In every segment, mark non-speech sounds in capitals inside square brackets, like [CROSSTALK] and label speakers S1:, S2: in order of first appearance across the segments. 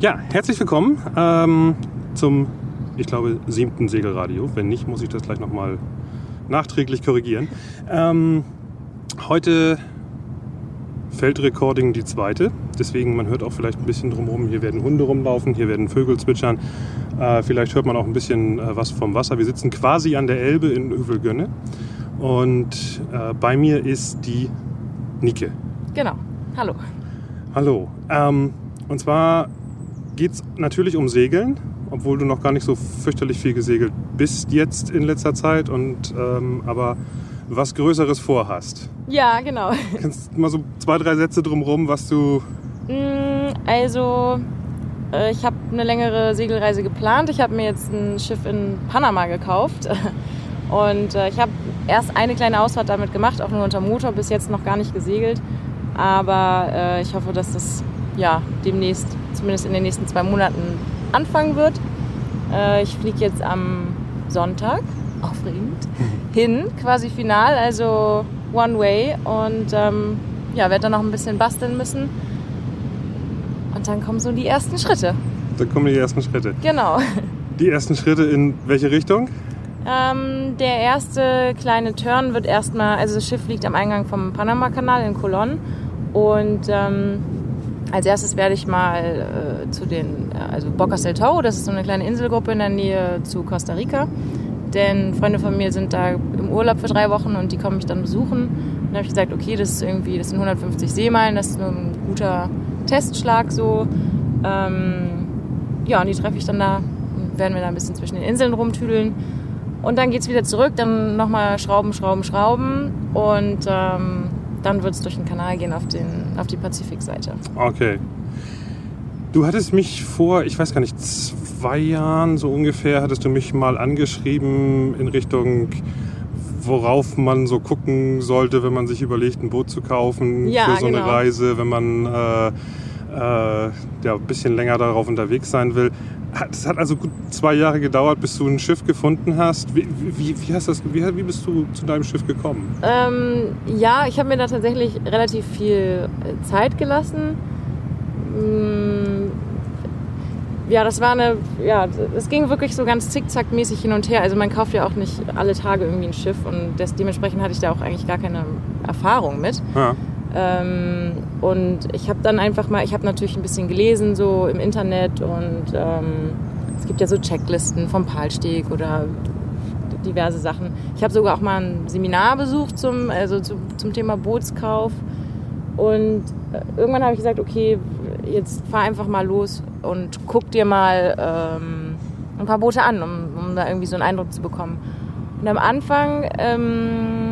S1: Ja, herzlich willkommen ähm, zum, ich glaube, siebten Segelradio. Wenn nicht, muss ich das gleich nochmal nachträglich korrigieren. Ähm, heute Feldrecording die zweite. Deswegen, man hört auch vielleicht ein bisschen drumherum. Hier werden Hunde rumlaufen, hier werden Vögel zwitschern. Äh, vielleicht hört man auch ein bisschen äh, was vom Wasser. Wir sitzen quasi an der Elbe in Övelgönne. Und äh, bei mir ist die Nike.
S2: Genau. Hallo.
S1: Hallo. Ähm, und zwar geht es natürlich um Segeln, obwohl du noch gar nicht so fürchterlich viel gesegelt bist jetzt in letzter Zeit. Und ähm, aber was Größeres vorhast.
S2: Ja, genau. [LAUGHS]
S1: Kannst du mal so zwei, drei Sätze drumherum, was du.
S2: Mm, also, äh, ich habe eine längere Segelreise geplant. Ich habe mir jetzt ein Schiff in Panama gekauft. [LAUGHS] Und äh, ich habe erst eine kleine Ausfahrt damit gemacht, auch nur unter Motor, bis jetzt noch gar nicht gesegelt. Aber äh, ich hoffe, dass das ja demnächst, zumindest in den nächsten zwei Monaten, anfangen wird. ich fliege jetzt am Sonntag, aufregend, [LAUGHS] hin, quasi final, also One Way. Und ähm, ja, werde dann noch ein bisschen basteln müssen. Und dann kommen so die ersten Schritte.
S1: Dann kommen die ersten Schritte.
S2: Genau.
S1: Die ersten Schritte in welche Richtung?
S2: Ähm, der erste kleine Turn wird erstmal, also das Schiff liegt am Eingang vom Panama-Kanal in Colón. Und ähm, als erstes werde ich mal äh, zu den, also Bocas del Toro, das ist so eine kleine Inselgruppe in der Nähe zu Costa Rica. Denn Freunde von mir sind da im Urlaub für drei Wochen und die kommen mich dann besuchen. Und dann habe ich gesagt, okay, das ist irgendwie, das sind 150 Seemeilen, das ist ein guter Testschlag so. Ähm, ja, und die treffe ich dann da werden wir da ein bisschen zwischen den Inseln rumtüdeln. Und dann geht es wieder zurück, dann nochmal schrauben, schrauben, schrauben. Und ähm, dann wird es durch den Kanal gehen auf, den, auf die Pazifikseite.
S1: Okay. Du hattest mich vor, ich weiß gar nicht, zwei Jahren so ungefähr, hattest du mich mal angeschrieben in Richtung, worauf man so gucken sollte, wenn man sich überlegt, ein Boot zu kaufen
S2: Ja,
S1: für so
S2: genau.
S1: eine Reise, wenn man äh, äh, ja, ein bisschen länger darauf unterwegs sein will. Es hat also gut zwei Jahre gedauert, bis du ein Schiff gefunden hast. Wie, wie, wie, hast das, wie, wie bist du zu deinem Schiff gekommen?
S2: Ähm, ja, ich habe mir da tatsächlich relativ viel äh, Zeit gelassen. Mm, Ja, das war eine, ja, es ging wirklich so ganz zickzackmäßig hin und her. Also man kauft ja auch nicht alle Tage irgendwie ein Schiff und das, dementsprechend hatte ich da auch eigentlich gar keine Erfahrung mit.
S1: Ja.
S2: Ähm, und ich habe dann einfach mal, ich habe natürlich ein bisschen gelesen so im Internet und ähm, es gibt ja so Checklisten vom Palsteg oder diverse Sachen. Ich habe sogar auch mal ein Seminar besucht zum, also zu, zum Thema Bootskauf und äh, irgendwann habe ich gesagt, okay, jetzt fahr einfach mal los und guck dir mal ähm, ein paar Boote an, um, um da irgendwie so einen Eindruck zu bekommen. Und am Anfang ähm,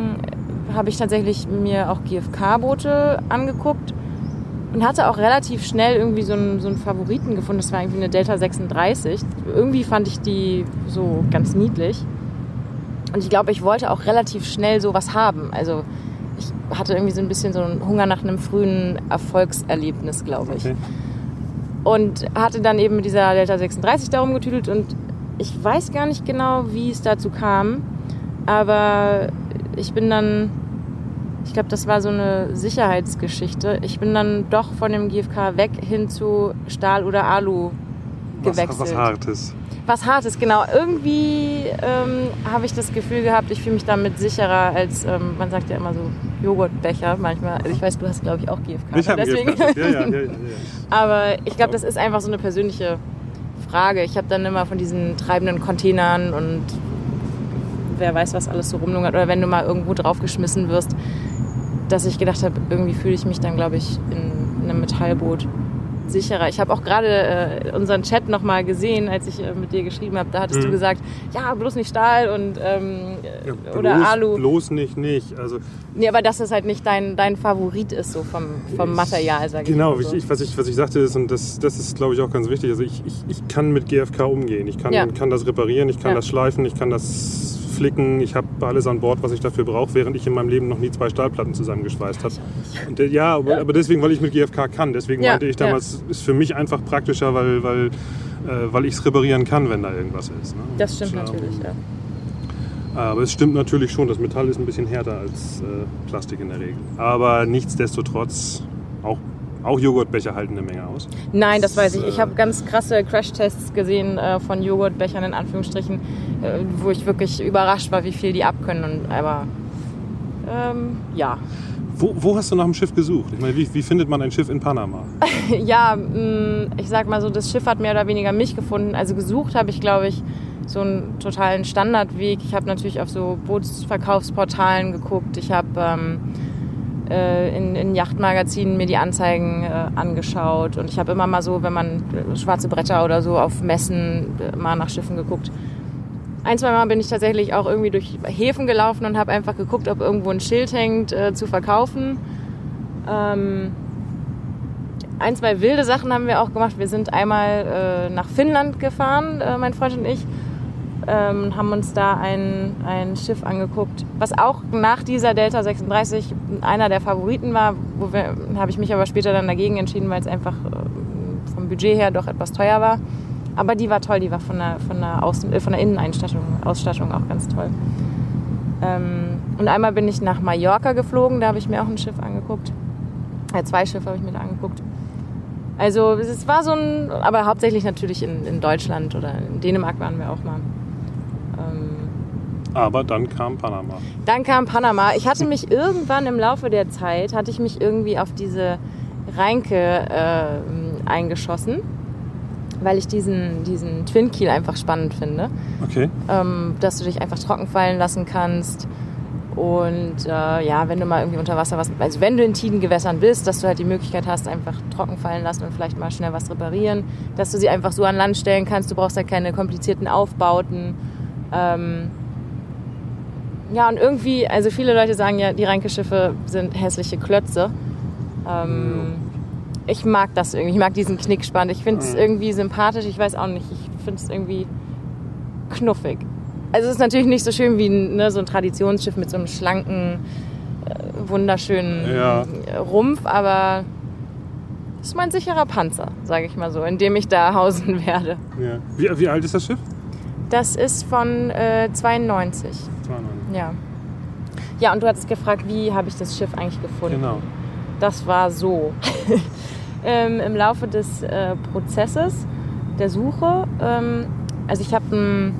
S2: habe ich tatsächlich mir auch GFK-Boote angeguckt und hatte auch relativ schnell irgendwie so einen, so einen Favoriten gefunden. Das war irgendwie eine Delta 36. Irgendwie fand ich die so ganz niedlich. Und ich glaube, ich wollte auch relativ schnell sowas haben. Also ich hatte irgendwie so ein bisschen so einen Hunger nach einem frühen Erfolgserlebnis, glaube ich.
S1: Okay.
S2: Und hatte dann eben mit dieser Delta 36 darum getüdelt und ich weiß gar nicht genau, wie es dazu kam, aber ich bin dann, ich glaube, das war so eine Sicherheitsgeschichte. Ich bin dann doch von dem GFK weg hin zu Stahl oder Alu
S1: Was,
S2: gewechselt.
S1: was Hartes.
S2: Was Hartes, genau. Irgendwie ähm, habe ich das Gefühl gehabt, ich fühle mich damit sicherer als, ähm, man sagt ja immer so Joghurtbecher manchmal. Also ich weiß, du hast, glaube ich, auch GFK.
S1: Ich habe
S2: deswegen.
S1: ja, ja, ja, ja, ja. [LAUGHS]
S2: Aber ich glaube, das ist einfach so eine persönliche Frage. Ich habe dann immer von diesen treibenden Containern und wer weiß, was alles so rumlungert. Oder wenn du mal irgendwo draufgeschmissen wirst, dass ich gedacht habe, irgendwie fühle ich mich dann, glaube ich, in, in einem Metallboot sicherer. Ich habe auch gerade äh, unseren Chat nochmal gesehen, als ich äh, mit dir geschrieben habe. Da hattest du
S1: Mhm.
S2: gesagt, ja, bloß nicht Stahl und ähm,
S1: Ja,
S2: oder
S1: bloß,
S2: Alu.
S1: Bloß nicht, nicht. Also,
S2: Nee, aber dass das halt nicht dein, dein Favorit ist, so vom, vom Material, sag ich
S1: Genau,
S2: so.
S1: ich, was, ich, was ich sagte ist, und das, das ist, glaube ich, auch ganz wichtig, also ich, ich, ich kann mit GFK umgehen. Ich kann,
S2: Ja.
S1: kann das reparieren, ich kann
S2: Ja.
S1: das schleifen, ich kann das flicken, ich habe alles an Bord, was ich dafür brauche, während ich in meinem Leben noch nie zwei Stahlplatten zusammengeschweißt habe. Und, äh, ja, aber, aber deswegen, weil ich mit GFK kann. Deswegen
S2: Ja,
S1: meinte ich
S2: ja.
S1: damals, ist für mich einfach praktischer, weil, weil, äh, weil ich es reparieren kann, wenn da irgendwas ist. Ne?
S2: Das stimmt
S1: Und, ähm,
S2: natürlich, ja.
S1: Aber es stimmt natürlich schon, das Metall ist ein bisschen härter als äh, Plastik in der Regel. Aber nichtsdestotrotz auch, Auch Joghurtbecher halten eine Menge aus.
S2: Nein, das weiß ich. Ich
S1: äh,
S2: habe ganz krasse Crashtests gesehen äh, von Joghurtbechern in Anführungsstrichen, äh, wo ich wirklich überrascht war, wie viel die abkönnen. Und, aber ähm, ja.
S1: Wo, wo, hast du nach dem Schiff gesucht? Ich meine, wie, wie findet man ein Schiff in Panama? [LAUGHS]
S2: ja, mh, ich sag mal so, das Schiff hat mehr oder weniger mich gefunden. Also gesucht habe ich, glaube ich, so einen totalen Standardweg. Ich habe natürlich auf so Bootsverkaufsportalen geguckt. Ich habe ähm, äh, in, in Yachtmagazinen mir die Anzeigen äh, angeschaut. Und ich habe immer mal so, wenn man äh, schwarze Bretter oder so auf Messen äh, mal nach Schiffen geguckt. Ein, zwei Mal bin ich tatsächlich auch irgendwie durch Häfen gelaufen und habe einfach geguckt, ob irgendwo ein Schild hängt äh, zu verkaufen. Ähm, ein, zwei wilde Sachen haben wir auch gemacht. Wir sind einmal äh, nach Finnland gefahren, äh, mein Freund und ich, ähm, haben uns da ein, ein Schiff angeguckt, was auch nach dieser Delta 36 einer der Favoriten war. Wo habe ich mich aber später dann dagegen entschieden, weil es einfach äh, vom Budget her doch etwas teuer war. Aber die war toll, die war von der, von der, Außen, äh, von der Inneneinstattung Ausstattung auch ganz toll. Ähm, und einmal bin ich nach Mallorca geflogen, da habe ich mir auch ein Schiff angeguckt. Äh, zwei Schiffe habe ich mir da angeguckt. Also es war so ein, aber hauptsächlich natürlich in, in Deutschland oder in Dänemark waren wir auch mal.
S1: Aber dann kam Panama.
S2: Dann kam Panama. Ich hatte mich irgendwann im Laufe der Zeit, hatte ich mich irgendwie auf diese Reinke äh, eingeschossen, weil ich diesen, diesen Twin Keel einfach spannend finde.
S1: Okay.
S2: Ähm, dass du dich einfach trocken fallen lassen kannst. Und äh, ja, wenn du mal irgendwie unter Wasser was, also wenn du in Tidengewässern bist, dass du halt die Möglichkeit hast, einfach trocken fallen lassen und vielleicht mal schnell was reparieren, dass du sie einfach so an Land stellen kannst. Du brauchst halt keine komplizierten Aufbauten. Ähm, ja, und irgendwie, also viele Leute sagen ja, die Reinke-Schiffe sind hässliche Klötze. Ähm, ich mag das irgendwie, ich mag diesen Knickspann. Ich finde es mhm. irgendwie sympathisch, ich weiß auch nicht, ich finde es irgendwie knuffig. Also es ist natürlich nicht so schön wie ne, so ein Traditionsschiff mit so einem schlanken, äh, wunderschönen ja. Rumpf, aber es ist mein sicherer Panzer, sage ich mal so, in dem ich da hausen [LAUGHS] werde.
S1: Ja. Wie, wie alt ist das Schiff?
S2: Das ist von äh, 92. 92. Ja. Ja, und du hattest gefragt, wie habe ich das Schiff eigentlich gefunden?
S1: Genau.
S2: Das war so. [LAUGHS] ähm, Im Laufe des äh, Prozesses der Suche, ähm, also ich habe ein,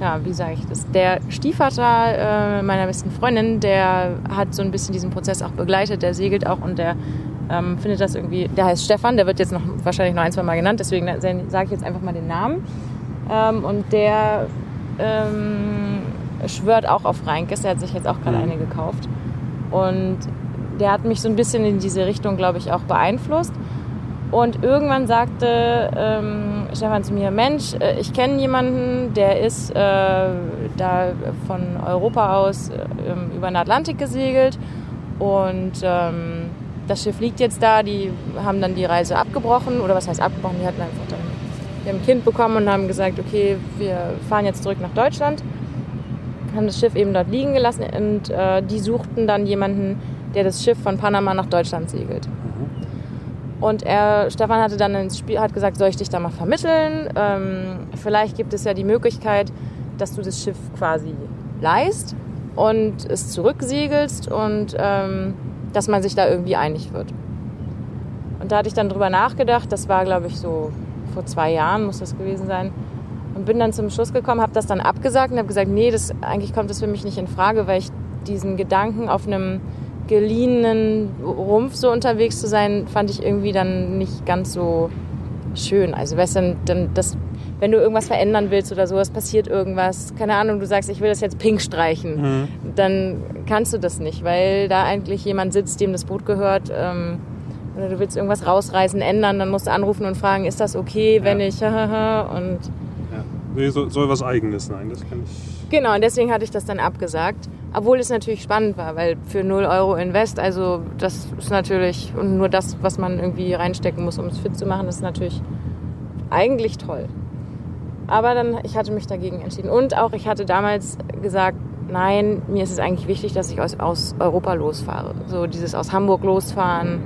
S2: ja, wie sage ich das? Der Stiefvater äh, meiner besten Freundin, der hat so ein bisschen diesen Prozess auch begleitet, der segelt auch und der ähm, findet das irgendwie, der heißt Stefan, der wird jetzt noch wahrscheinlich noch ein, zwei Mal genannt, deswegen sage ich jetzt einfach mal den Namen. Ähm, und der ähm, schwört auch auf Reinkes. Der hat sich jetzt auch gerade mhm. eine gekauft. Und der hat mich so ein bisschen in diese Richtung, glaube ich, auch beeinflusst. Und irgendwann sagte ähm, Stefan zu mir, Mensch, äh, ich kenne jemanden, der ist äh, da von Europa aus äh, über den Atlantik gesegelt und ähm, das Schiff liegt jetzt da. Die haben dann die Reise abgebrochen oder was heißt abgebrochen? Die hatten einfach wir haben ein Kind bekommen und haben gesagt, okay, wir fahren jetzt zurück nach Deutschland. Haben das Schiff eben dort liegen gelassen und äh, die suchten dann jemanden, der das Schiff von Panama nach Deutschland segelt. Mhm. Und er, Stefan hatte dann ins Spiel, hat gesagt, soll ich dich da mal vermitteln? Ähm, vielleicht gibt es ja die Möglichkeit, dass du das Schiff quasi leist und es zurücksegelst und ähm, dass man sich da irgendwie einig wird. Und da hatte ich dann drüber nachgedacht, das war glaube ich so vor zwei Jahren muss das gewesen sein. Und bin dann zum Schluss gekommen, habe das dann abgesagt und habe gesagt, nee, das, eigentlich kommt das für mich nicht in Frage, weil ich diesen Gedanken auf einem geliehenen Rumpf so unterwegs zu sein, fand ich irgendwie dann nicht ganz so schön. Also weißt du, dann, das, wenn du irgendwas verändern willst oder so, es passiert irgendwas, keine Ahnung, du sagst, ich will das jetzt pink streichen, mhm. dann kannst du das nicht, weil da eigentlich jemand sitzt, dem das Boot gehört. Ähm, oder du willst irgendwas rausreißen, ändern, dann musst du anrufen und fragen, ist das okay, wenn ja. ich, und
S1: ja. Nee, soll, soll was Eigenes sein, das kann ich.
S2: Genau, und deswegen hatte ich das dann abgesagt. Obwohl es natürlich spannend war, weil für 0 Euro Invest, also das ist natürlich, und nur das, was man irgendwie reinstecken muss, um es fit zu machen, ist natürlich eigentlich toll. Aber dann, ich hatte mich dagegen entschieden. Und auch, ich hatte damals gesagt, nein, mir ist es eigentlich wichtig, dass ich aus, aus Europa losfahre. So dieses aus Hamburg losfahren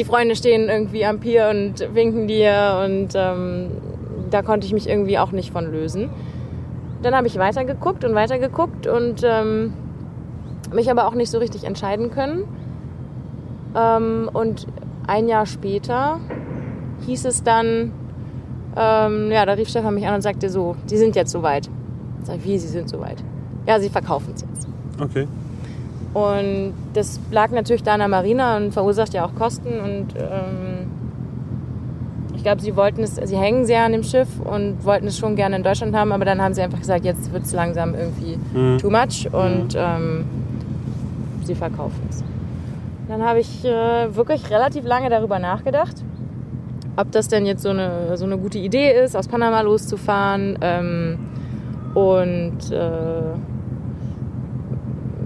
S2: die Freunde stehen irgendwie am Pier und winken dir und ähm, da konnte ich mich irgendwie auch nicht von lösen. Dann habe ich weitergeguckt und weitergeguckt und ähm, mich aber auch nicht so richtig entscheiden können. Ähm, und ein Jahr später hieß es dann, ähm, ja, da rief Stefan mich an und sagte so, die sind jetzt soweit. Sag ich, wie, sie sind soweit? Ja, sie verkaufen es jetzt.
S1: Okay.
S2: Und das lag natürlich da an der Marina und verursacht ja auch Kosten. Und ähm, ich glaube, sie wollten es, sie hängen sehr an dem Schiff und wollten es schon gerne in Deutschland haben, aber dann haben sie einfach gesagt, jetzt wird es langsam irgendwie
S1: Mhm.
S2: too much und ähm, sie verkaufen es. Dann habe ich äh, wirklich relativ lange darüber nachgedacht, ob das denn jetzt so eine, so eine gute Idee ist, aus Panama loszufahren. Ähm, und äh,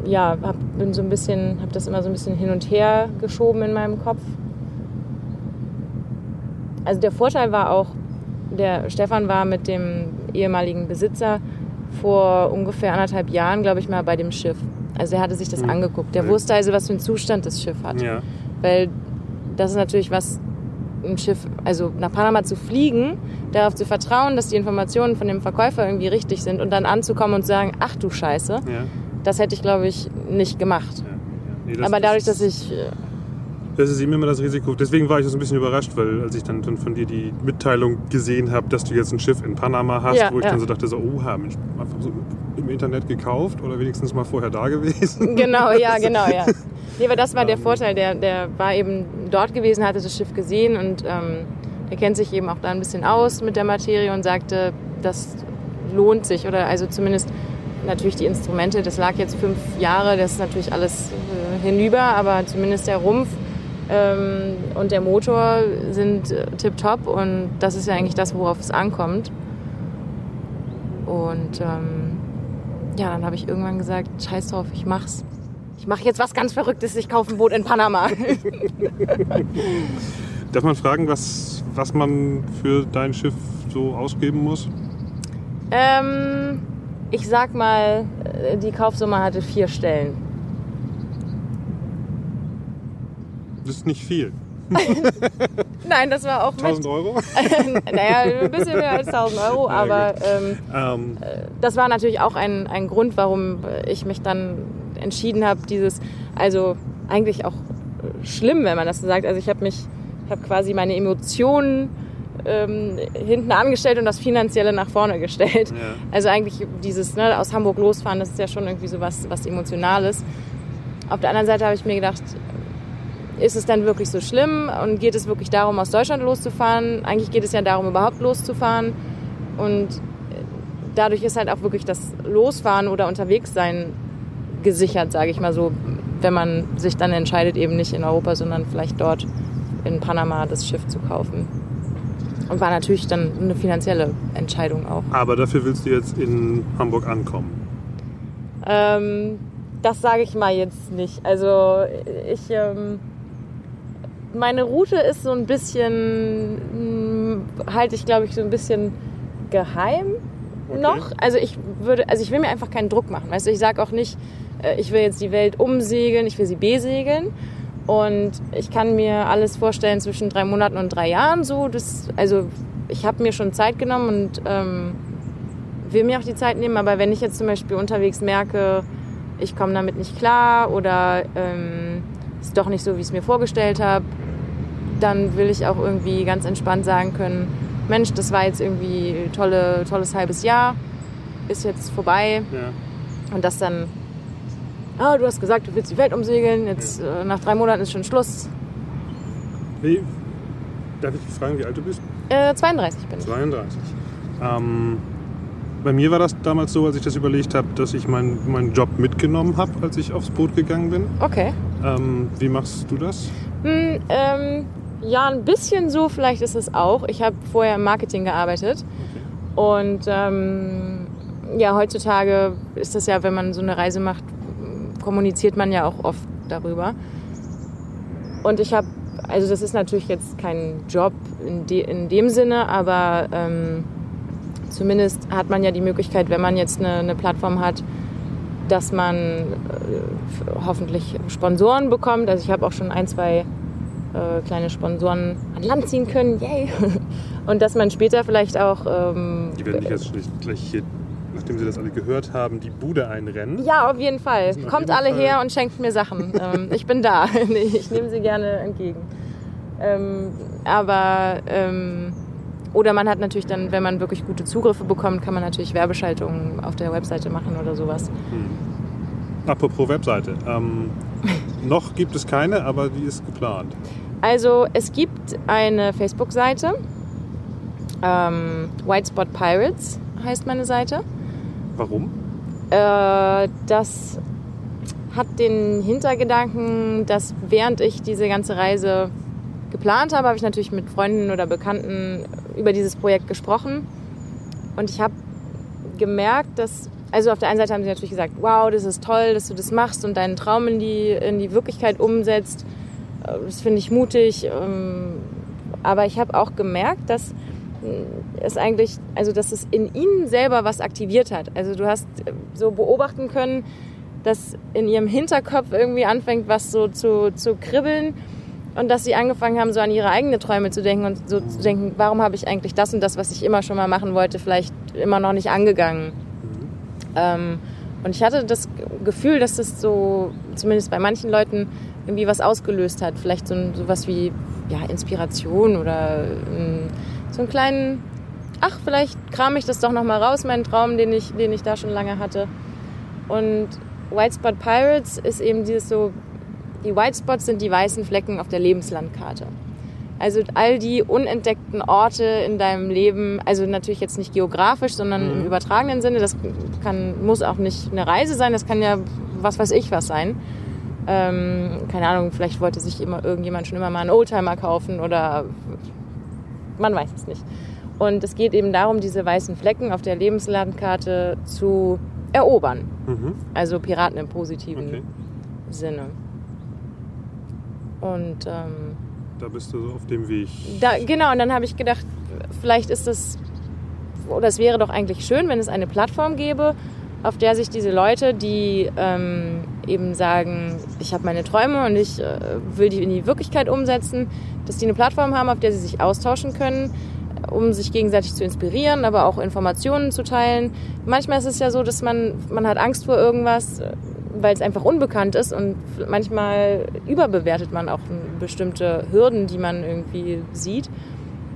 S2: ja, hab, bin so ein bisschen, habe das immer so ein bisschen hin und her geschoben in meinem Kopf. Also der Vorteil war auch, der Stefan war mit dem ehemaligen Besitzer vor ungefähr anderthalb Jahren, glaube ich mal, bei dem Schiff. Also er hatte sich das
S1: Mhm.
S2: angeguckt. Der
S1: Mhm.
S2: wusste also, was für einen Zustand das Schiff hat.
S1: Ja.
S2: Weil das ist natürlich was, ein Schiff, also nach Panama zu fliegen, darauf zu vertrauen, dass die Informationen von dem Verkäufer irgendwie richtig sind und dann anzukommen und zu sagen, ach du Scheiße,
S1: Ja.
S2: Das hätte ich, glaube ich, nicht gemacht.
S1: ja. ja. Nee,
S2: Aber dadurch,
S1: das
S2: dass ich, äh,
S1: Das ist immer das Risiko. Deswegen war ich so ein bisschen überrascht, weil als ich dann, dann von dir die Mitteilung gesehen habe, dass du jetzt ein Schiff in Panama hast,
S2: Ja,
S1: wo ich dann so dachte, so, oha, Mensch, einfach so im Internet gekauft oder wenigstens mal vorher da gewesen. [LAUGHS]
S2: genau, ja, [LAUGHS] genau, ja. Nee, aber das war der
S1: Ähm.
S2: Vorteil, der, der war eben dort gewesen, hatte das Schiff gesehen und ähm, der kennt sich eben auch da ein bisschen aus mit der Materie und sagte, das lohnt sich oder also zumindest natürlich die Instrumente, das lag jetzt fünf Jahre, das ist natürlich alles äh, hinüber, aber zumindest der Rumpf ähm, und der Motor sind äh, tipptopp und das ist ja eigentlich das, worauf es ankommt. Und ähm, ja, dann habe ich irgendwann gesagt, scheiß drauf, ich mach's. Ich mache jetzt was ganz Verrücktes, ich kaufe ein Boot in Panama. [LAUGHS]
S1: Darf man fragen, was, was man für dein Schiff so ausgeben muss?
S2: ähm, ich sag mal, äh, die Kaufsumme hatte vier Stellen.
S1: Das ist nicht viel. [LAUGHS]
S2: Nein, das war auch mit,
S1: 1000 Euro? [LAUGHS]
S2: naja, ein bisschen mehr als 1000 Euro,
S1: Ja,
S2: aber ähm,
S1: ähm,
S2: das war natürlich auch ein, ein Grund, warum ich mich dann entschieden habe, dieses, also eigentlich auch äh, schlimm, wenn man das so sagt. Also ich habe mich, ich habe quasi meine Emotionen ähm, hinten angestellt und das Finanzielle nach vorne gestellt.
S1: ja.
S2: Also eigentlich dieses ne, aus Hamburg losfahren, das ist ja schon irgendwie so was, was Emotionales. Auf der anderen Seite habe ich mir gedacht, ist es dann wirklich so schlimm und geht es wirklich darum, aus Deutschland loszufahren? Eigentlich geht es ja darum, überhaupt loszufahren. Und dadurch ist halt auch wirklich das Losfahren oder Unterwegssein gesichert, sage ich mal so, wenn man sich dann entscheidet, eben nicht in Europa, sondern vielleicht dort in Panama das Schiff zu kaufen. Und war natürlich dann eine finanzielle Entscheidung auch.
S1: Aber dafür willst du jetzt in Hamburg ankommen.
S2: Ähm, das sage ich mal jetzt nicht. Also ich, ähm, meine Route ist so ein bisschen, mh, halte ich glaube ich so ein bisschen geheim
S1: Okay.
S2: noch. Also ich würde, also ich will mir einfach keinen Druck machen. Weißt du, ich sage auch nicht, äh, ich will jetzt die Welt umsegeln, ich will sie besegeln. Und ich kann mir alles vorstellen zwischen drei Monaten und drei Jahren so. Das, also ich habe mir schon Zeit genommen und ähm, will mir auch die Zeit nehmen. Aber wenn ich jetzt zum Beispiel unterwegs merke, ich komme damit nicht klar oder ähm, ist doch nicht so, wie ich es mir vorgestellt habe, dann will ich auch irgendwie ganz entspannt sagen können, Mensch, das war jetzt irgendwie tolle, tolles halbes Jahr, ist jetzt vorbei.
S1: Ja.
S2: Und das dann, ah, du hast gesagt, du willst die Welt umsegeln, jetzt äh, nach drei Monaten ist schon Schluss.
S1: Wie, darf ich dich fragen, wie alt du bist?
S2: Äh, 32 bin ich.
S1: 32. Ähm, bei mir war das damals so, als ich das überlegt habe, dass ich meinen meinen Job mitgenommen habe, als ich aufs Boot gegangen bin.
S2: Okay.
S1: Ähm, wie machst du das?
S2: Hm, ähm, ja, ein bisschen so vielleicht ist es auch. Ich habe vorher im Marketing gearbeitet. Und ähm, ja, heutzutage ist das ja, wenn man so eine Reise macht, kommuniziert man ja auch oft darüber. Und ich habe, also das ist natürlich jetzt kein Job in, de, in dem Sinne, aber ähm, zumindest hat man ja die Möglichkeit, wenn man jetzt eine, eine Plattform hat, dass man äh, hoffentlich Sponsoren bekommt. Also ich habe auch schon ein, zwei äh, kleine Sponsoren an Land ziehen können. Yay! [LAUGHS] Und dass man später vielleicht auch ähm,
S1: Die werden dich jetzt nicht gleich hier nachdem Sie das alle gehört haben, die Bude einrennen.
S2: Ja, auf jeden Fall.
S1: auf
S2: Kommt
S1: jeden
S2: alle
S1: Fall-
S2: her und schenkt mir Sachen. [LAUGHS] ähm, ich bin da. [LAUGHS] ich nehme sie gerne entgegen. Ähm, aber ähm, oder man hat natürlich dann, wenn man wirklich gute Zugriffe bekommt, kann man natürlich Werbeschaltungen auf der Webseite machen oder sowas.
S1: Apropos Webseite. Ähm, [LAUGHS] noch gibt es keine, aber die ist geplant.
S2: Also es gibt eine Facebook-Seite. Ähm, White Spot Pirates heißt meine Seite.
S1: Warum?
S2: Äh, das hat den Hintergedanken, dass während ich diese ganze Reise geplant habe, habe ich natürlich mit Freunden oder Bekannten über dieses Projekt gesprochen. Und ich habe gemerkt, dass, also auf der einen Seite haben sie natürlich gesagt, wow, das ist toll, dass du das machst und deinen Traum in die, in die Wirklichkeit umsetzt. Äh, Das finde ich mutig. ähm, Aber ich habe auch gemerkt, dass es eigentlich, also dass es in ihnen selber was aktiviert hat. Also du hast äh, so beobachten können, dass in ihrem Hinterkopf irgendwie anfängt, was so zu, zu kribbeln und dass sie angefangen haben, so an ihre eigenen Träume zu denken und so zu denken, warum habe ich eigentlich das und das, was ich immer schon mal machen wollte, vielleicht immer noch nicht angegangen. Ähm, und ich hatte das Gefühl, dass das so, zumindest bei manchen Leuten, irgendwie was ausgelöst hat. Vielleicht so ein, sowas wie ja, Inspiration oder ähm, so einen kleinen, ach, vielleicht kram ich das doch nochmal raus, meinen Traum, den ich, den ich da schon lange hatte. Und White Spot Pirates ist eben dieses so, die White Spots sind die weißen Flecken auf der Lebenslandkarte. Also all die unentdeckten Orte in deinem Leben, also natürlich jetzt nicht geografisch, sondern im übertragenen Sinne, das kann, muss auch nicht eine Reise sein, das kann ja was weiß ich was sein. Ähm, keine Ahnung, vielleicht wollte sich immer irgendjemand schon immer mal einen Oldtimer kaufen oder man weiß es nicht. Und es geht eben darum, diese weißen Flecken auf der Lebenslandkarte zu erobern.
S1: Mhm.
S2: Also Piraten im positiven
S1: Okay.
S2: Sinne. Und ähm,
S1: Da bist du so auf dem Weg.
S2: da, genau, und dann habe ich gedacht, vielleicht ist das, oder es wäre doch eigentlich schön, wenn es eine Plattform gäbe, auf der sich diese Leute, die ähm, eben sagen, ich habe meine Träume und ich äh, will die in die Wirklichkeit umsetzen, dass die eine Plattform haben, auf der sie sich austauschen können, um sich gegenseitig zu inspirieren, aber auch Informationen zu teilen. Manchmal ist es ja so, dass man, man hat Angst vor irgendwas, äh, weil es einfach unbekannt ist und manchmal überbewertet man auch bestimmte Hürden, die man irgendwie sieht.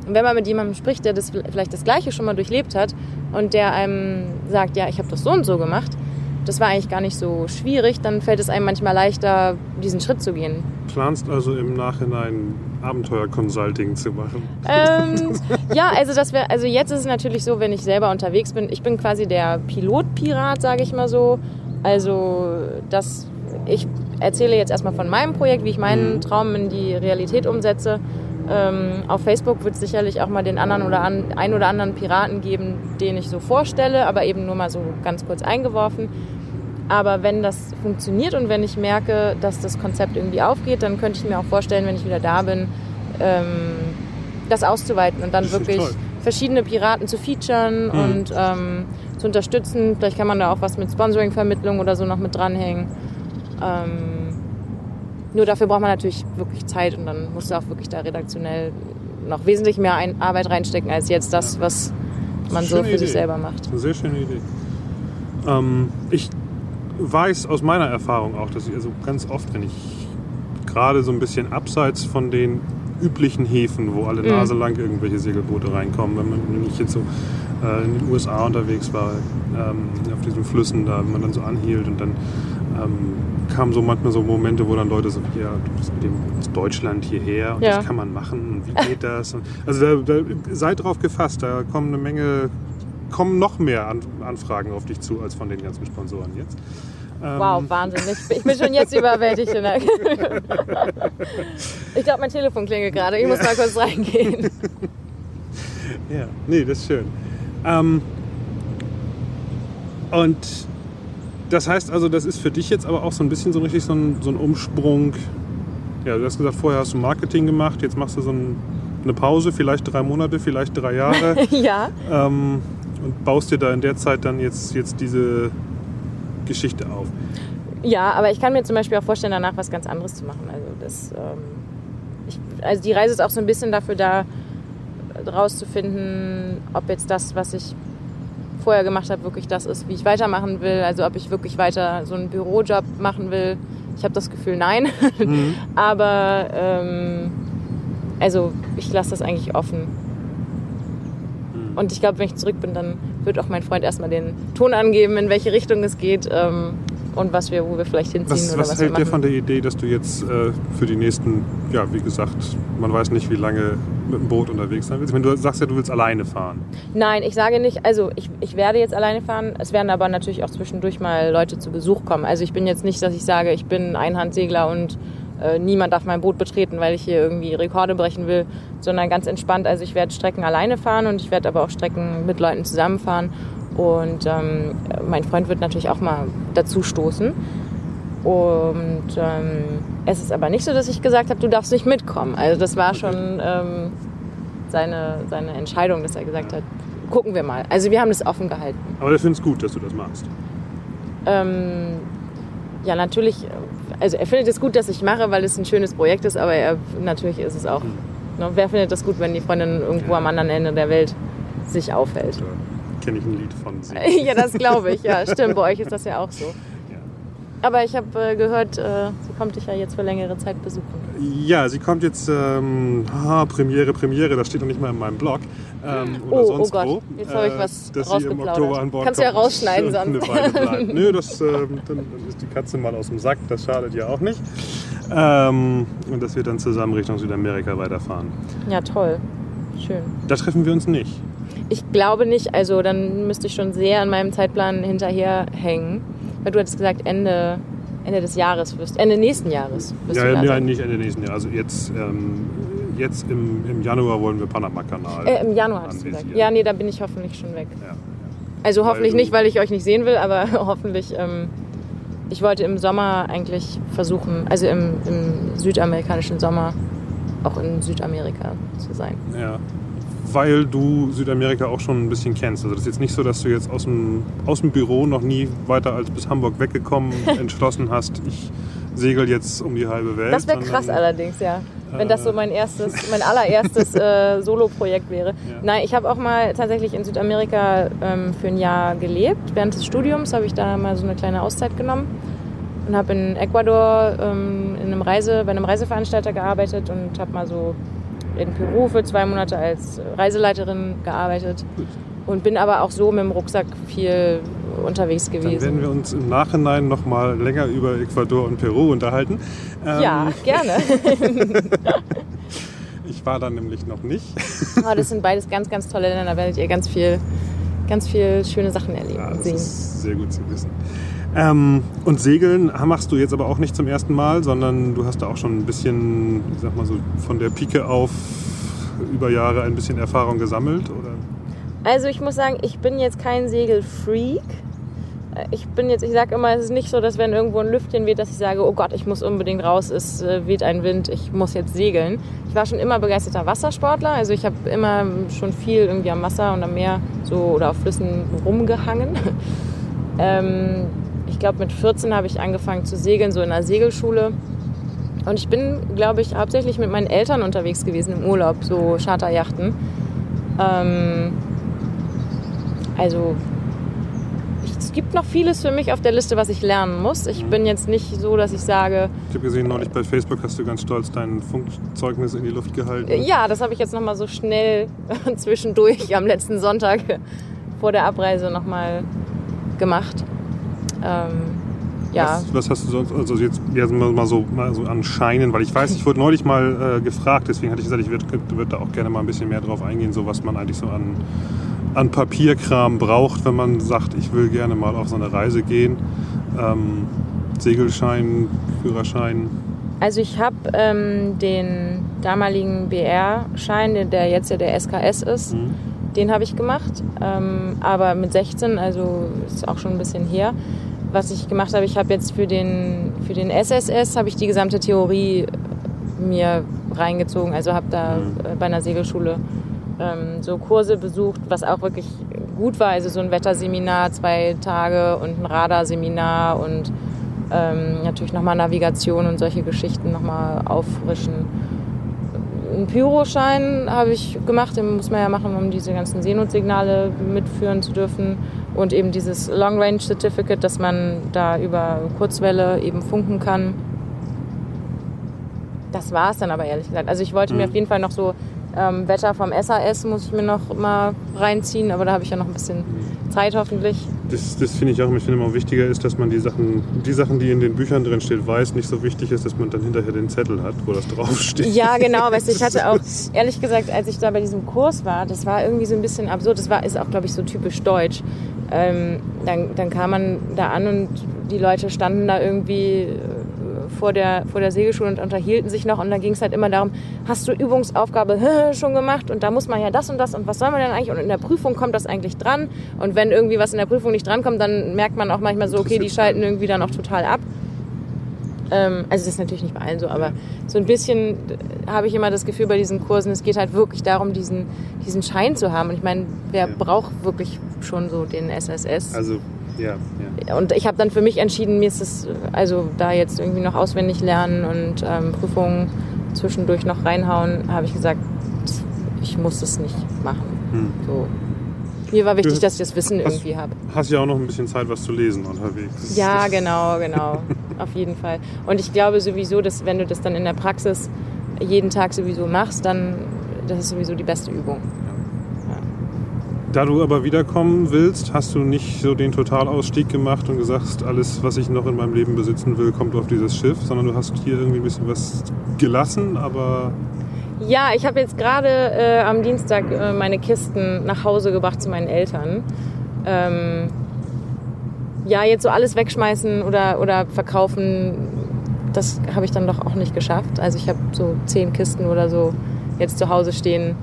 S2: Und wenn man mit jemandem spricht, der das vielleicht das Gleiche schon mal durchlebt hat und der einem sagt, ja, ich habe das so und so gemacht, das war eigentlich gar nicht so schwierig, dann fällt es einem manchmal leichter, diesen Schritt zu gehen.
S1: Planst also im Nachhinein Abenteuer-Consulting zu machen.
S2: Ähm, [LAUGHS] ja, also das wäre, also jetzt ist es natürlich so, wenn ich selber unterwegs bin, ich bin quasi der Pilotpirat, sage ich mal so. Also das, ich erzähle jetzt erstmal von meinem Projekt, wie ich meinen Traum in die Realität umsetze. Ähm, auf Facebook wird es sicherlich auch mal den anderen oder an, ein oder anderen Piraten geben, den ich so vorstelle, aber eben nur mal so ganz kurz eingeworfen. Aber wenn das funktioniert und wenn ich merke, dass das Konzept irgendwie aufgeht, dann könnte ich mir auch vorstellen, wenn ich wieder da bin, ähm, das auszuweiten und dann
S1: Das
S2: wirklich verschiedene Piraten zu featuren und ähm, zu unterstützen. Vielleicht kann man da auch was mit Sponsoring-Vermittlung oder so noch mit dranhängen. Ähm, nur dafür braucht man natürlich wirklich Zeit und dann musst du auch wirklich da redaktionell noch wesentlich mehr ein Arbeit reinstecken als jetzt das, was man so für sich
S1: Idee.
S2: selber macht.
S1: Eine sehr schöne Idee. Ähm, ich weiß aus meiner Erfahrung auch, dass ich also ganz oft, wenn ich gerade so ein bisschen abseits von den üblichen Häfen, wo alle
S2: Mhm.
S1: Nase lang irgendwelche Segelboote reinkommen, wenn, man, wenn ich jetzt so äh, in den USA unterwegs war, ähm, auf diesen Flüssen, da wenn man dann so anhielt und dann ähm, kamen so manchmal so Momente, wo dann Leute so, ja, du bist mit dem aus Deutschland hierher und
S2: Ja.
S1: das kann man machen und wie geht das? Und, also da, da, seid drauf gefasst, da kommen eine Menge, kommen noch mehr An Anfragen auf dich zu als von den ganzen Sponsoren jetzt. Ähm,
S2: Wow, Wahnsinn. Ich, bin schon jetzt überwältigt. [LAUGHS] Ich glaube, mein Telefon klingelt gerade. Ich muss mal kurz reingehen. [LAUGHS]
S1: Ja, nee, das ist schön. Ähm, und das heißt also, das ist für dich jetzt aber auch so ein bisschen so richtig so ein, so ein Umsprung. Ja, du hast gesagt, vorher hast du Marketing gemacht, jetzt machst du so ein, eine Pause, vielleicht drei Monate, vielleicht drei Jahre [LAUGHS]
S2: ja.
S1: ähm, und baust dir da in der Zeit dann jetzt, jetzt diese Geschichte auf.
S2: Ja, aber ich kann mir zum Beispiel auch vorstellen, danach was ganz anderes zu machen. Also, das, ähm, ich, also die Reise ist auch so ein bisschen dafür da, rauszufinden, ob jetzt das, was ich vorher gemacht habe, wirklich das ist, wie ich weitermachen will. Also ob ich wirklich weiter so einen Bürojob machen will. Ich habe das Gefühl, nein. Mhm. [LAUGHS] Aber ähm, also ich lasse das eigentlich offen. Und ich glaube, wenn ich zurück bin, dann wird auch mein Freund erstmal den Ton angeben, in welche Richtung es geht. Ähm, und was wir, wo wir vielleicht hinziehen
S1: was,
S2: oder
S1: was,
S2: was
S1: hält dir von der Idee, dass du jetzt äh, für die nächsten, ja, wie gesagt, man weiß nicht, wie lange mit dem Boot unterwegs sein willst? Ich meine, du sagst ja, du willst alleine fahren.
S2: Nein, ich sage nicht, also ich, ich werde jetzt alleine fahren. Es werden aber natürlich auch zwischendurch mal Leute zu Besuch kommen. Also ich bin jetzt nicht, dass ich sage, ich bin Einhandsegler und äh, niemand darf mein Boot betreten, weil ich hier irgendwie Rekorde brechen will, sondern ganz entspannt. Also ich werde Strecken alleine fahren und ich werde aber auch Strecken mit Leuten zusammenfahren. Und ähm, mein Freund wird natürlich auch mal dazu stoßen. Und ähm, es ist aber nicht so, dass ich gesagt habe, du darfst nicht mitkommen. Also das war schon ähm, seine, seine Entscheidung, dass er gesagt hat, gucken wir mal. Also wir haben das offen gehalten.
S1: Aber er findet es gut, dass du das machst.
S2: Ähm, ja, natürlich, also er findet es gut, dass ich mache, weil es ein schönes Projekt ist, aber er, natürlich ist es auch, mhm. ne, wer findet das gut, wenn die Freundin irgendwo am anderen Ende der Welt sich aufhält? Ja
S1: kenne ich ein Lied von sie. [LAUGHS]
S2: ja, das glaube ich. Ja, [LAUGHS] stimmt. Bei euch ist das ja auch so. Aber ich habe äh, gehört, äh, sie kommt dich ja jetzt für längere Zeit besuchen.
S1: Ja, sie kommt jetzt, ähm, ah, Premiere, Premiere, das steht noch nicht mal in meinem Blog. Ähm, oder
S2: oh,
S1: sonst
S2: oh Gott,
S1: wo,
S2: jetzt habe ich was
S1: äh, rausgeplaudert.
S2: Kannst du ja rausschneiden sonst. [LAUGHS]
S1: Nö, das, ähm, dann ist die Katze mal aus dem Sack, das schadet ja auch nicht. Ähm, und dass wir dann zusammen Richtung Südamerika weiterfahren.
S2: Ja, toll. Schön.
S1: Da treffen wir uns nicht.
S2: Ich glaube nicht, also dann müsste ich schon sehr an meinem Zeitplan hinterherhängen. Weil du hattest gesagt, Ende, Ende des Jahres wirst Ende nächsten Jahres
S1: wirst ja, du ja, nicht Ende nächsten Jahres. Also jetzt, ähm, jetzt im, im Januar wollen wir Panama-Kanal.
S2: Äh, Im Januar hast du gesagt. Ja, nee, da bin ich hoffentlich schon weg. Ja. Also hoffentlich weil nicht, weil ich euch nicht sehen will, aber [LAUGHS] hoffentlich. Ähm, ich wollte im Sommer eigentlich versuchen, also im, im südamerikanischen Sommer, auch in Südamerika zu sein.
S1: Ja weil du Südamerika auch schon ein bisschen kennst. Also das ist jetzt nicht so, dass du jetzt aus dem, aus dem Büro noch nie weiter als bis Hamburg weggekommen [LAUGHS] entschlossen hast, ich segel jetzt um die halbe Welt.
S2: Das wäre krass allerdings, ja. Wenn das so mein erstes, [LAUGHS] mein allererstes äh, Solo-Projekt wäre. Ja. Nein, ich habe auch mal tatsächlich in Südamerika ähm, für ein Jahr gelebt. Während des Studiums habe ich da mal so eine kleine Auszeit genommen und habe in Ecuador ähm, in einem Reise, bei einem Reiseveranstalter gearbeitet und habe mal so in Peru für zwei Monate als Reiseleiterin gearbeitet und bin aber auch so mit dem Rucksack viel unterwegs gewesen. Dann
S1: werden wir uns im Nachhinein noch mal länger über Ecuador und Peru unterhalten.
S2: Ähm ja, gerne. [LAUGHS]
S1: ich war da nämlich noch nicht.
S2: oh, [LAUGHS] das sind beides ganz, ganz tolle Länder. Da werdet ihr ganz viel, ganz viel schöne Sachen erleben
S1: ja,
S2: und sehen.
S1: Ist sehr gut zu wissen. Ähm, und Segeln machst du jetzt aber auch nicht zum ersten Mal, sondern du hast da auch schon ein bisschen, ich sag mal so, von der Pike auf über Jahre ein bisschen Erfahrung gesammelt, oder?
S2: Also ich muss sagen, ich bin jetzt kein Segelfreak. Ich bin jetzt, ich sage immer, es ist nicht so, dass wenn irgendwo ein Lüftchen weht, dass ich sage, oh Gott, ich muss unbedingt raus, es äh, weht ein Wind, ich muss jetzt segeln. Ich war schon immer begeisterter Wassersportler, also ich habe immer schon viel irgendwie am Wasser und am Meer so oder auf Flüssen rumgehangen. [LAUGHS] ähm, ich glaube, mit 14 habe ich angefangen zu segeln, so in einer Segelschule. Und ich bin, glaube ich, hauptsächlich mit meinen Eltern unterwegs gewesen im Urlaub, so Charterjachten. Ähm, also es gibt noch vieles für mich auf der Liste, was ich lernen muss. Ich bin jetzt nicht so, dass ich sage.
S1: Ich habe gesehen, neulich bei Facebook hast du ganz stolz dein Funkzeugnis in die Luft gehalten.
S2: Ja, das habe ich jetzt nochmal so schnell [LAUGHS] zwischendurch am letzten Sonntag [LAUGHS] vor der Abreise nochmal gemacht. Ähm, ja.
S1: Was, was, hast du sonst, also jetzt, jetzt mal, so, mal so anscheinend, weil ich weiß, ich wurde neulich mal äh, gefragt, deswegen hatte ich gesagt, ich würde würd da auch gerne mal ein bisschen mehr drauf eingehen, so was man eigentlich so an, an Papierkram braucht, wenn man sagt, ich will gerne mal auf so eine Reise gehen. Ähm, Segelschein, Führerschein.
S2: Also ich habe ähm, den damaligen BR-Schein, der jetzt ja der SKS ist, mhm. den habe ich gemacht, ähm, aber mit 16, also ist auch schon ein bisschen her was ich gemacht habe, ich habe jetzt für den, für den SSS habe ich die gesamte Theorie mir reingezogen. Also habe da mhm. Äh, bei einer Segelschule ähm, so Kurse besucht, was auch wirklich gut war. Also so ein Wetterseminar, zwei Tage und ein Radarseminar und ähm, natürlich nochmal Navigation und solche Geschichten nochmal auffrischen. Einen Pyroschein habe ich gemacht, den muss man ja machen, um diese ganzen Seenotsignale mitführen zu dürfen. Und eben dieses Long Range Certificate, dass man da über Kurzwelle eben funken kann. Das war es dann aber ehrlich gesagt. Also ich wollte mhm. mir auf jeden Fall noch so ähm, Wetter vom SAS muss ich mir noch mal reinziehen, aber da habe ich ja noch ein bisschen Zeit hoffentlich.
S1: Das, das finde ich auch. Ich finde immer wichtiger ist, dass man die Sachen, die Sachen, die in den Büchern drin steht, weiß. Nicht so wichtig ist, dass man dann hinterher den Zettel hat, wo das draufsteht.
S2: Ja, genau. Weißt ich hatte auch [LAUGHS] ehrlich gesagt, als ich da bei diesem Kurs war, das war irgendwie so ein bisschen absurd. Das war ist auch glaube ich so typisch deutsch. Ähm, dann, dann kam man da an und die Leute standen da irgendwie vor der, vor der Segelschule und unterhielten sich noch. Und dann ging es halt immer darum, hast du Übungsaufgabe [LAUGHS] schon gemacht? Und da muss man ja das und das und was soll man denn eigentlich? Und in der Prüfung kommt das eigentlich dran. Und wenn irgendwie was in der Prüfung nicht drankommt, dann merkt man auch manchmal so, okay, die schalten irgendwie dann auch total ab. Ähm, also das ist natürlich nicht bei allen so, aber so ein bisschen habe ich immer das Gefühl bei diesen Kursen, es geht halt wirklich darum, diesen, diesen Schein zu haben. Und ich meine, wer ja. braucht wirklich schon so den SSS?
S1: Also ja,
S2: ja. Und ich habe dann für mich entschieden, mir ist es, also da jetzt irgendwie noch auswendig lernen und ähm, Prüfungen zwischendurch noch reinhauen, habe ich gesagt, ich muss das nicht machen. Hm. So. Mir war wichtig, dass ich das Wissen
S1: hast,
S2: irgendwie habe.
S1: Hast ja auch noch ein bisschen Zeit, was zu lesen unterwegs.
S2: Ja, genau, [LAUGHS] genau. Auf jeden Fall. Und ich glaube sowieso, dass wenn du das dann in der Praxis jeden Tag sowieso machst, dann das ist sowieso die beste Übung.
S1: Da du aber wiederkommen willst, hast du nicht so den Totalausstieg gemacht und gesagt, alles, was ich noch in meinem Leben besitzen will, kommt auf dieses Schiff, sondern du hast hier irgendwie ein bisschen was gelassen, aber...
S2: Ja, ich habe jetzt gerade äh, am Dienstag äh, meine Kisten nach Hause gebracht zu meinen Eltern. Ähm, ja, jetzt so alles wegschmeißen oder, oder verkaufen, das habe ich dann doch auch nicht geschafft. Also ich habe so zehn Kisten oder so jetzt zu Hause stehen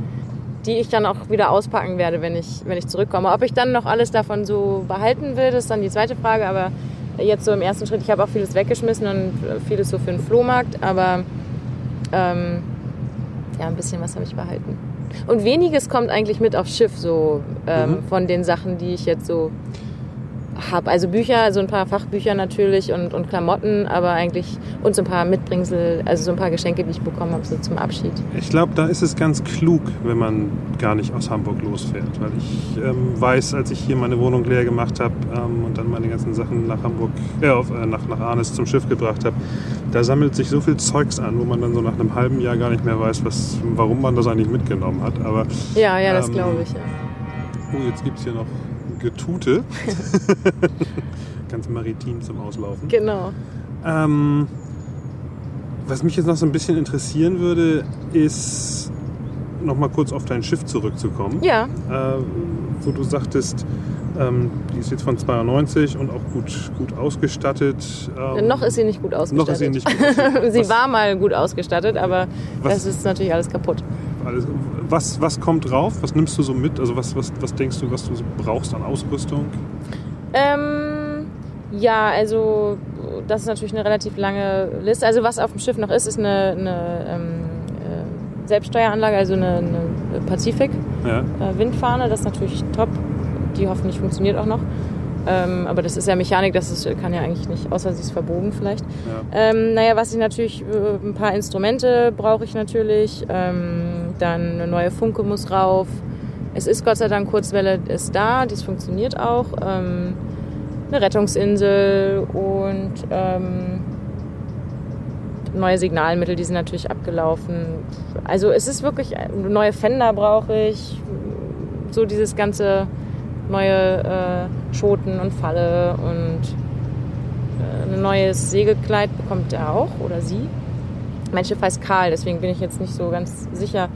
S2: die ich dann auch wieder auspacken werde, wenn ich, wenn ich zurückkomme. Ob ich dann noch alles davon so behalten will, ist dann die zweite Frage. Aber jetzt so im ersten Schritt, ich habe auch vieles weggeschmissen und vieles so für den Flohmarkt, aber ähm, ja, ein bisschen was habe ich behalten. Und weniges kommt eigentlich mit aufs Schiff, so ähm, mhm. von den Sachen, die ich jetzt so habe. Also Bücher, so ein paar Fachbücher natürlich und, und Klamotten, aber eigentlich und so ein paar Mitbringsel, also so ein paar Geschenke, die ich bekommen habe, so zum Abschied.
S1: Ich glaube, da ist es ganz klug, wenn man gar nicht aus Hamburg losfährt, weil ich ähm, weiß, als ich hier meine Wohnung leer gemacht habe ähm, und dann meine ganzen Sachen nach Hamburg, äh, auf, äh, nach, nach Arnes zum Schiff gebracht habe, da sammelt sich so viel Zeugs an, wo man dann so nach einem halben Jahr gar nicht mehr weiß, was, warum man das eigentlich mitgenommen hat. Aber,
S2: ja, ja, das ähm, glaube ich, ja.
S1: Oh, jetzt gibt es hier noch Getute. [LAUGHS] Ganz maritim zum Auslaufen.
S2: Genau.
S1: Ähm, was mich jetzt noch so ein bisschen interessieren würde, ist noch mal kurz auf dein Schiff zurückzukommen.
S2: Ja.
S1: Äh, wo du sagtest, ähm, die ist jetzt von 92 und auch gut, gut ausgestattet.
S2: Ähm, noch ist sie nicht gut ausgestattet.
S1: Noch ist sie nicht gut ausgestattet. [LAUGHS]
S2: sie was, war mal gut ausgestattet, aber was, das ist natürlich alles kaputt.
S1: Alles, was, was kommt drauf? Was nimmst du so mit? Also was, was, was denkst du, was du brauchst an Ausrüstung?
S2: Ähm, ja, also das ist natürlich eine relativ lange Liste. Also was auf dem Schiff noch ist, ist eine, eine ähm, äh, Selbststeueranlage, also eine, eine Pazifik ja. äh, Windfahne. Das ist natürlich top. Die hoffentlich funktioniert auch noch. Ähm, aber das ist ja Mechanik, das ist, kann ja eigentlich nicht, außer sie ist verbogen vielleicht. Ja. Ähm, naja, was ich natürlich, äh, ein paar Instrumente brauche ich natürlich. Ähm, dann eine neue Funke muss rauf. Es ist Gott sei Dank Kurzwelle ist da, dies funktioniert auch. Ähm, eine Rettungsinsel und ähm, neue Signalmittel, die sind natürlich abgelaufen. Also es ist wirklich, neue Fender brauche ich, so dieses ganze neue äh, Schoten und Falle und äh, ein neues Segelkleid bekommt er auch oder sie. Mein Schiff heißt Karl, deswegen bin ich jetzt nicht so ganz sicher.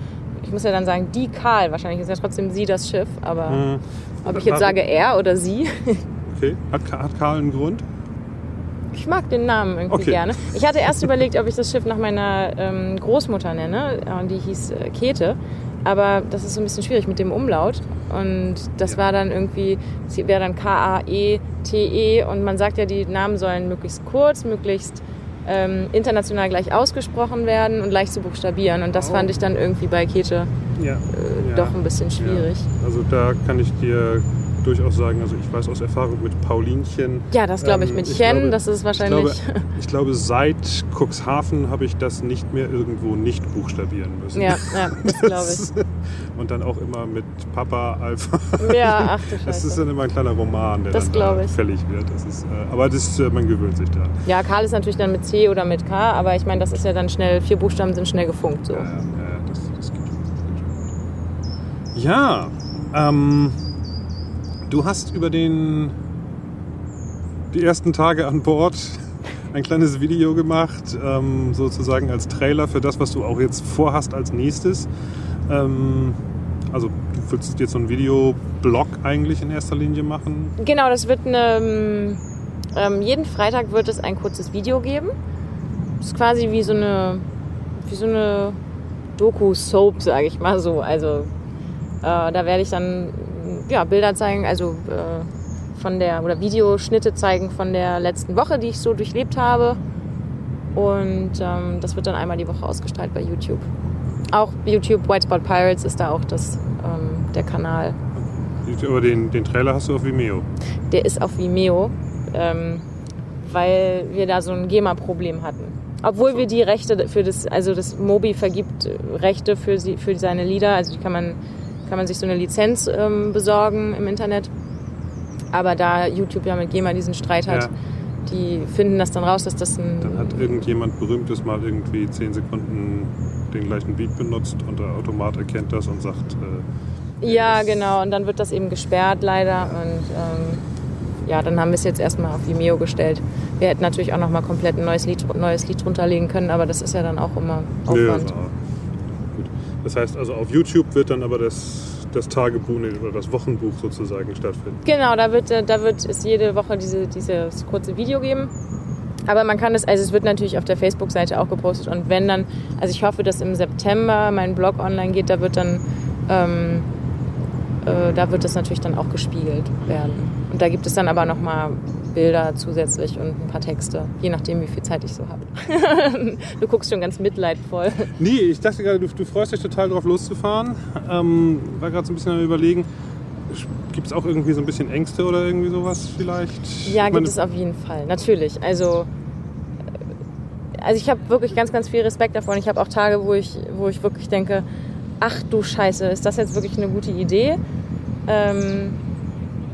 S2: Ich muss ja dann sagen, die Karl. Wahrscheinlich ist ja trotzdem sie das Schiff, aber hm. ob ich jetzt sage er oder sie.
S1: Okay. Hat, hat Karl einen Grund?
S2: Ich mag den Namen irgendwie okay. gerne. Ich hatte erst überlegt, ob ich das Schiff nach meiner ähm, Großmutter nenne. Die hieß äh, Käthe. Aber das ist so ein bisschen schwierig mit dem Umlaut. Und das war dann irgendwie, es wäre dann K-A-E-T-E. -E. Und man sagt ja, die Namen sollen möglichst kurz, möglichst ähm, international gleich ausgesprochen werden und leicht zu buchstabieren. Und das oh. fand ich dann irgendwie bei Käthe ja. äh, ja. doch ein bisschen schwierig.
S1: Ja. Also da kann ich dir durchaus sagen, also ich weiß aus Erfahrung mit Paulinchen.
S2: Ja, das glaube ich
S1: ähm,
S2: mit
S1: ich
S2: Chen,
S1: glaube-
S2: das ist
S1: Ich
S2: wahrscheinlich.
S1: glaube, ich glaube, seit Cuxhaven habe ich das nicht mehr irgendwo nicht buchstabieren müssen.
S2: ja, ja, das glaube ich. [LAUGHS]
S1: Und dann auch immer mit Papa, Alpha.
S2: Ja, ach du [LAUGHS]
S1: Das ist
S2: Scheiße.
S1: dann immer ein kleiner Roman, der
S2: Das
S1: dann da
S2: ich.
S1: fällig wird. Das ist, äh, aber das, äh, man gewöhnt sich dran.
S2: Ja, Karl ist natürlich dann mit C oder mit K, aber ich meine, das ist ja dann schnell, vier Buchstaben sind schnell gefunkt. So.
S1: Ja, ja, das, das geht schon. Das geht schon. Ja, ähm, du hast über den, die ersten Tage an Bord [LAUGHS] ein kleines Video gemacht, ähm, sozusagen als Trailer für das, was du auch jetzt vorhast als nächstes. Ähm, also du willst jetzt so einen Videoblog eigentlich in erster Linie machen.
S2: Genau, das wird eine. Ähm, jeden Freitag wird es ein kurzes Video geben. Das ist quasi wie so eine, wie so eine Doku-Soap, sage ich mal so. Also äh, da werde ich dann ja, Bilder zeigen, also äh, von der oder Videoschnitte zeigen von der letzten Woche, die ich so durchlebt habe. Und ähm, das wird dann einmal die Woche ausgestrahlt bei YouTube. Auch YouTube White Spot Pirates ist da auch das, ähm, der Kanal.
S1: Aber den, den Trailer hast du auf Vimeo.
S2: der ist auf Vimeo, ähm, weil wir da so ein GEMA-Problem hatten. Obwohl wir die Rechte für das, also das Mobi vergibt äh, Rechte für, sie, für seine Lieder, also die kann man, kann man sich so eine Lizenz ähm, besorgen im Internet. Aber da YouTube ja mit GEMA diesen Streit hat,
S1: Ja.
S2: die finden das dann raus, dass das ein.
S1: Dann hat irgendjemand Berühmtes mal irgendwie 10 Sekunden den gleichen Beat benutzt und der Automat erkennt das und sagt, äh,
S2: Ja, genau. Und dann wird das eben gesperrt, leider. Und ähm, ja, dann haben wir es jetzt erstmal auf Vimeo gestellt. Wir hätten natürlich auch nochmal komplett ein neues Lied, neues Lied drunterlegen können, aber das ist ja dann auch immer Aufwand.
S1: gut. Das heißt also auf YouTube wird dann aber das, das Tagebuch oder das Wochenbuch sozusagen stattfinden.
S2: Genau, da wird, äh, da wird es jede Woche diese, dieses kurze Video geben. Aber man kann es, also es wird natürlich auf der Facebook-Seite auch gepostet. Und wenn dann, also ich hoffe, dass im September mein Blog online geht, da wird dann, ähm, äh, da wird das natürlich dann auch gespiegelt werden. Und da gibt es dann aber nochmal Bilder zusätzlich und ein paar Texte, je nachdem, wie viel Zeit ich so habe. [LAUGHS] du guckst schon ganz mitleidvoll.
S1: Nee, ich dachte gerade, du, du freust dich total drauf loszufahren. Ähm, war gerade so ein bisschen am überlegen, gibt es auch irgendwie so ein bisschen Ängste oder irgendwie sowas vielleicht?
S2: Ja, gibt es auf jeden Fall, natürlich. Also, also ich habe wirklich ganz, ganz viel Respekt davon. Ich habe auch Tage, wo ich, wo ich wirklich denke, ach du Scheiße, ist das jetzt wirklich eine gute Idee? Ähm,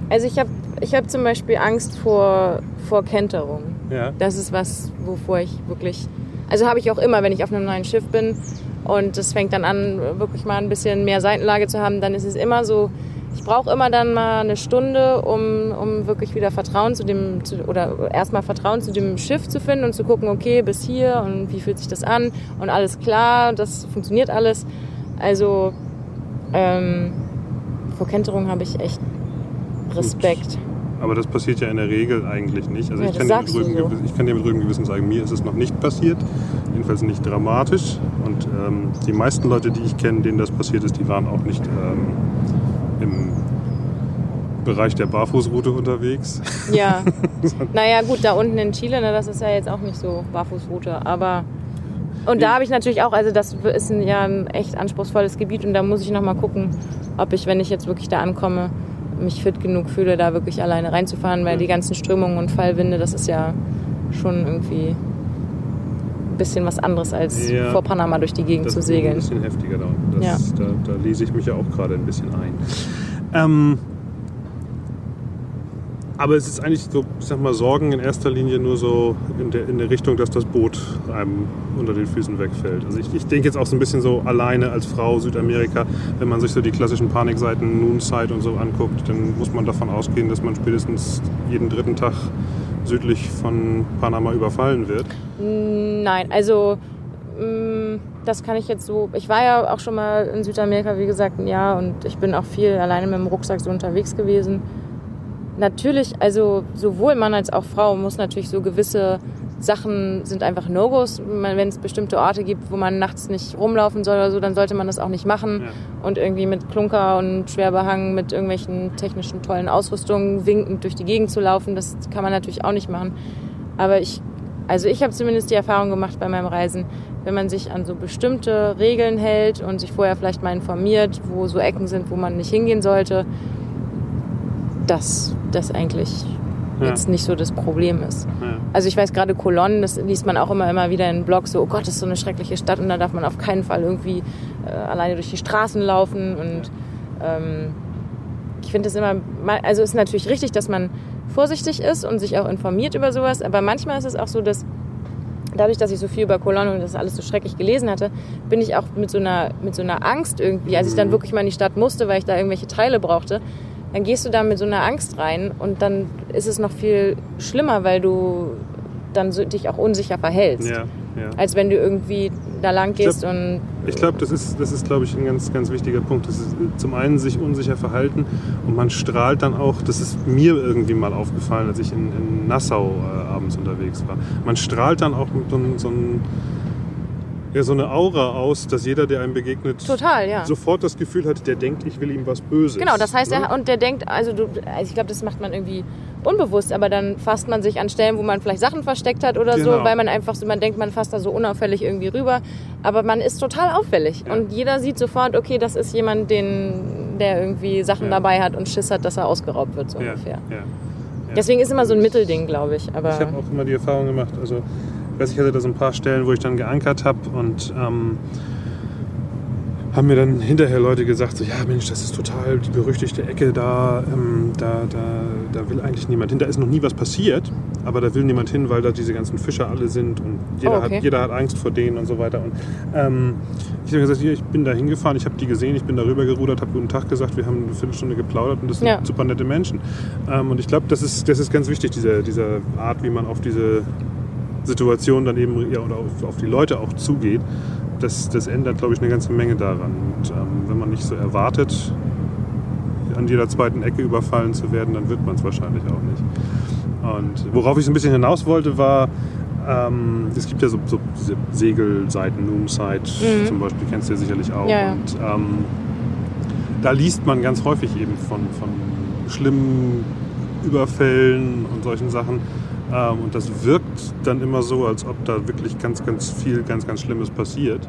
S2: also ich habe ich hab zum Beispiel Angst vor, vor Kenterung.
S1: Ja.
S2: Das ist was, wovor ich wirklich, also habe ich auch immer, wenn ich auf einem neuen Schiff bin und es fängt dann an, wirklich mal ein bisschen mehr Seitenlage zu haben, dann ist es immer so, ich brauche immer dann mal eine Stunde, um, um wirklich wieder Vertrauen zu dem, zu, oder erstmal Vertrauen zu dem Schiff zu finden und zu gucken, okay, bis hier und wie fühlt sich das an und alles klar, das funktioniert alles. Also ähm, vor Kenterung habe ich echt Respekt.
S1: Aber das passiert ja in der Regel eigentlich nicht. Also
S2: Ja,
S1: ich, kann dir mit ruhigem
S2: so.
S1: Gewissen, ich kann dir mit ruhigem Gewissen sagen, mir ist es noch nicht passiert. Jedenfalls nicht dramatisch. Und ähm, die meisten Leute, die ich kenne, denen das passiert ist, die waren auch nicht ähm, im Bereich der Barfußroute unterwegs.
S2: Ja. [LAUGHS] naja, gut, da unten in Chile, ne, das ist ja jetzt auch nicht so Barfußroute, aber. Und da habe ich natürlich auch, also das ist ein, ja ein echt anspruchsvolles Gebiet und da muss ich nochmal gucken, ob ich, wenn ich jetzt wirklich da ankomme, mich fit genug fühle, da wirklich alleine reinzufahren, weil
S1: Ja.
S2: die ganzen Strömungen und Fallwinde, das ist ja schon irgendwie ein bisschen was anderes als
S1: Ja.
S2: vor Panama durch die Gegend
S1: Das
S2: zu
S1: ist
S2: segeln.
S1: ein bisschen heftiger da. Das, da, da lese ich mich ja auch gerade ein bisschen ein. Ähm, aber es ist eigentlich so, ich sag mal, Sorgen in erster Linie nur so in der, in der Richtung, dass das Boot einem unter den Füßen wegfällt. Also ich, ich denke jetzt auch so ein bisschen so alleine als Frau Südamerika, wenn man sich so die klassischen Panikseiten Noonside und so anguckt, dann muss man davon ausgehen, dass man spätestens jeden dritten Tag südlich von Panama überfallen wird.
S2: Nein, also mh, das kann ich jetzt so. Ich war ja auch schon mal in Südamerika, wie gesagt, ein Jahr und ich bin auch viel alleine mit dem Rucksack so unterwegs gewesen. Natürlich, also sowohl Mann als auch Frau muss natürlich so gewisse Sachen sind einfach No-Gos. Wenn es bestimmte Orte gibt, wo man nachts nicht rumlaufen soll oder so, dann sollte man das auch nicht machen.
S1: Ja.
S2: Und irgendwie mit Klunker und Schwerbehangen, mit irgendwelchen technischen tollen Ausrüstungen winkend durch die Gegend zu laufen, das kann man natürlich auch nicht machen. Aber ich, also ich habe zumindest die Erfahrung gemacht bei meinem Reisen, wenn man sich an so bestimmte Regeln hält und sich vorher vielleicht mal informiert, wo so Ecken sind, wo man nicht hingehen sollte, dass das eigentlich
S1: Ja.
S2: jetzt nicht so das Problem ist.
S1: Ja.
S2: Also ich weiß gerade Cologne, das liest man auch immer, immer wieder in Blogs, so, oh Gott, das ist so eine schreckliche Stadt und da darf man auf keinen Fall irgendwie äh, alleine durch die Straßen laufen und ähm, ich finde es immer, also es ist natürlich richtig, dass man vorsichtig ist und sich auch informiert über sowas, aber manchmal ist es auch so, dass dadurch, dass ich so viel über Cologne und das alles so schrecklich gelesen hatte, bin ich auch mit so einer, mit so einer Angst irgendwie, als ich dann wirklich mal in die Stadt musste, weil ich da irgendwelche Teile brauchte, dann gehst du da mit so einer Angst rein und dann ist es noch viel schlimmer, weil du dann so, dich auch unsicher verhältst.
S1: Ja, ja.
S2: Als wenn du irgendwie da lang gehst
S1: glaub-
S2: und
S1: Ich glaube, das ist, das ist glaube ich, ein ganz, ganz wichtiger Punkt. Das ist äh, zum einen sich unsicher verhalten und man strahlt dann auch, das ist mir irgendwie mal aufgefallen, als ich in, in Nassau äh, abends unterwegs war. Man strahlt dann auch so, ein- so, ein, ja, so eine Aura aus, dass jeder, der einem begegnet,
S2: total, ja.
S1: sofort das Gefühl hat, der denkt, ich will ihm was Böses.
S2: Genau, das heißt,
S1: ne?
S2: er, und der denkt, also du, also ich glaube, das macht man irgendwie unbewusst, aber dann fasst man sich an Stellen, wo man vielleicht Sachen versteckt hat oder so,
S1: Genau.
S2: weil man einfach so, man denkt, man fasst da so unauffällig irgendwie rüber, aber man ist total auffällig
S1: Ja.
S2: und jeder sieht sofort, okay, das ist jemand, den, der irgendwie Sachen
S1: Ja.
S2: dabei hat und Schiss hat, dass er ausgeraubt wird, so ungefähr. Deswegen ist immer so ein Mittelding, glaube ich, aber
S1: Ich habe auch immer die Erfahrung gemacht, also ich weiß, ich hatte da so ein paar Stellen, wo ich dann geankert habe und ähm, haben mir dann hinterher Leute gesagt, so ja Mensch, das ist total die berüchtigte Ecke, da, ähm, da, da, da will eigentlich niemand hin. Da ist noch nie was passiert, aber da will niemand hin, weil da diese ganzen Fischer alle sind und jeder,
S2: Oh, okay.
S1: hat, jeder hat Angst vor denen und so weiter. Und ähm, ich habe gesagt, hier, ich bin da hingefahren, ich habe die gesehen, ich bin darüber gerudert, habe guten Tag gesagt, wir haben eine Viertelstunde geplaudert und das sind
S2: Ja.
S1: super nette Menschen. Ähm, und ich glaube, das ist, das ist ganz wichtig, diese, diese Art, wie man auf diese Situation dann eben ja, oder auf, auf die Leute auch zugeht. Das, das ändert, glaube ich, eine ganze Menge daran. Und ähm, wenn man nicht so erwartet, an jeder zweiten Ecke überfallen zu werden, dann wird man es wahrscheinlich auch nicht. Und worauf ich so ein bisschen hinaus wollte, war, ähm, es gibt ja so, so diese Segelseiten, Noomside
S2: Mhm.
S1: zum Beispiel, kennst du ja sicherlich auch.
S2: Ja, ja.
S1: Und ähm, da liest man ganz häufig eben von, von schlimmen Überfällen und solchen Sachen. Ähm, und das wirkt dann immer so, als ob da wirklich ganz, ganz viel, ganz, ganz Schlimmes passiert.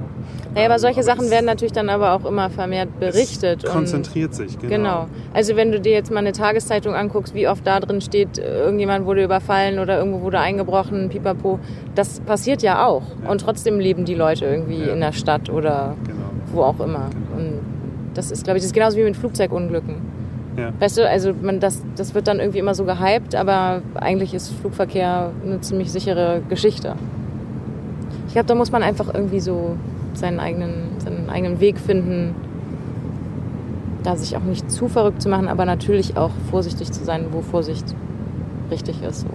S2: naja, aber
S1: Ähm,
S2: solche
S1: aber
S2: Sachen werden natürlich dann aber auch immer vermehrt berichtet.
S1: Konzentriert sich, genau.
S2: Genau. Also wenn du dir jetzt mal eine Tageszeitung anguckst, wie oft da drin steht, äh, irgendjemand wurde überfallen oder irgendwo wurde eingebrochen, pipapo, das passiert ja auch.
S1: Ja.
S2: Und trotzdem leben die Leute irgendwie
S1: Ja.
S2: in der Stadt oder
S1: Genau.
S2: wo auch immer. Und das ist, glaube ich, das ist genauso wie mit Flugzeugunglücken.
S1: Ja.
S2: Weißt du, also man, das, das wird dann irgendwie immer so gehypt, aber eigentlich ist Flugverkehr eine ziemlich sichere Geschichte. Ich glaube, da muss man einfach irgendwie so seinen eigenen, seinen eigenen Weg finden, da sich auch nicht zu verrückt zu machen, aber natürlich auch vorsichtig zu sein, wo Vorsicht richtig ist. So.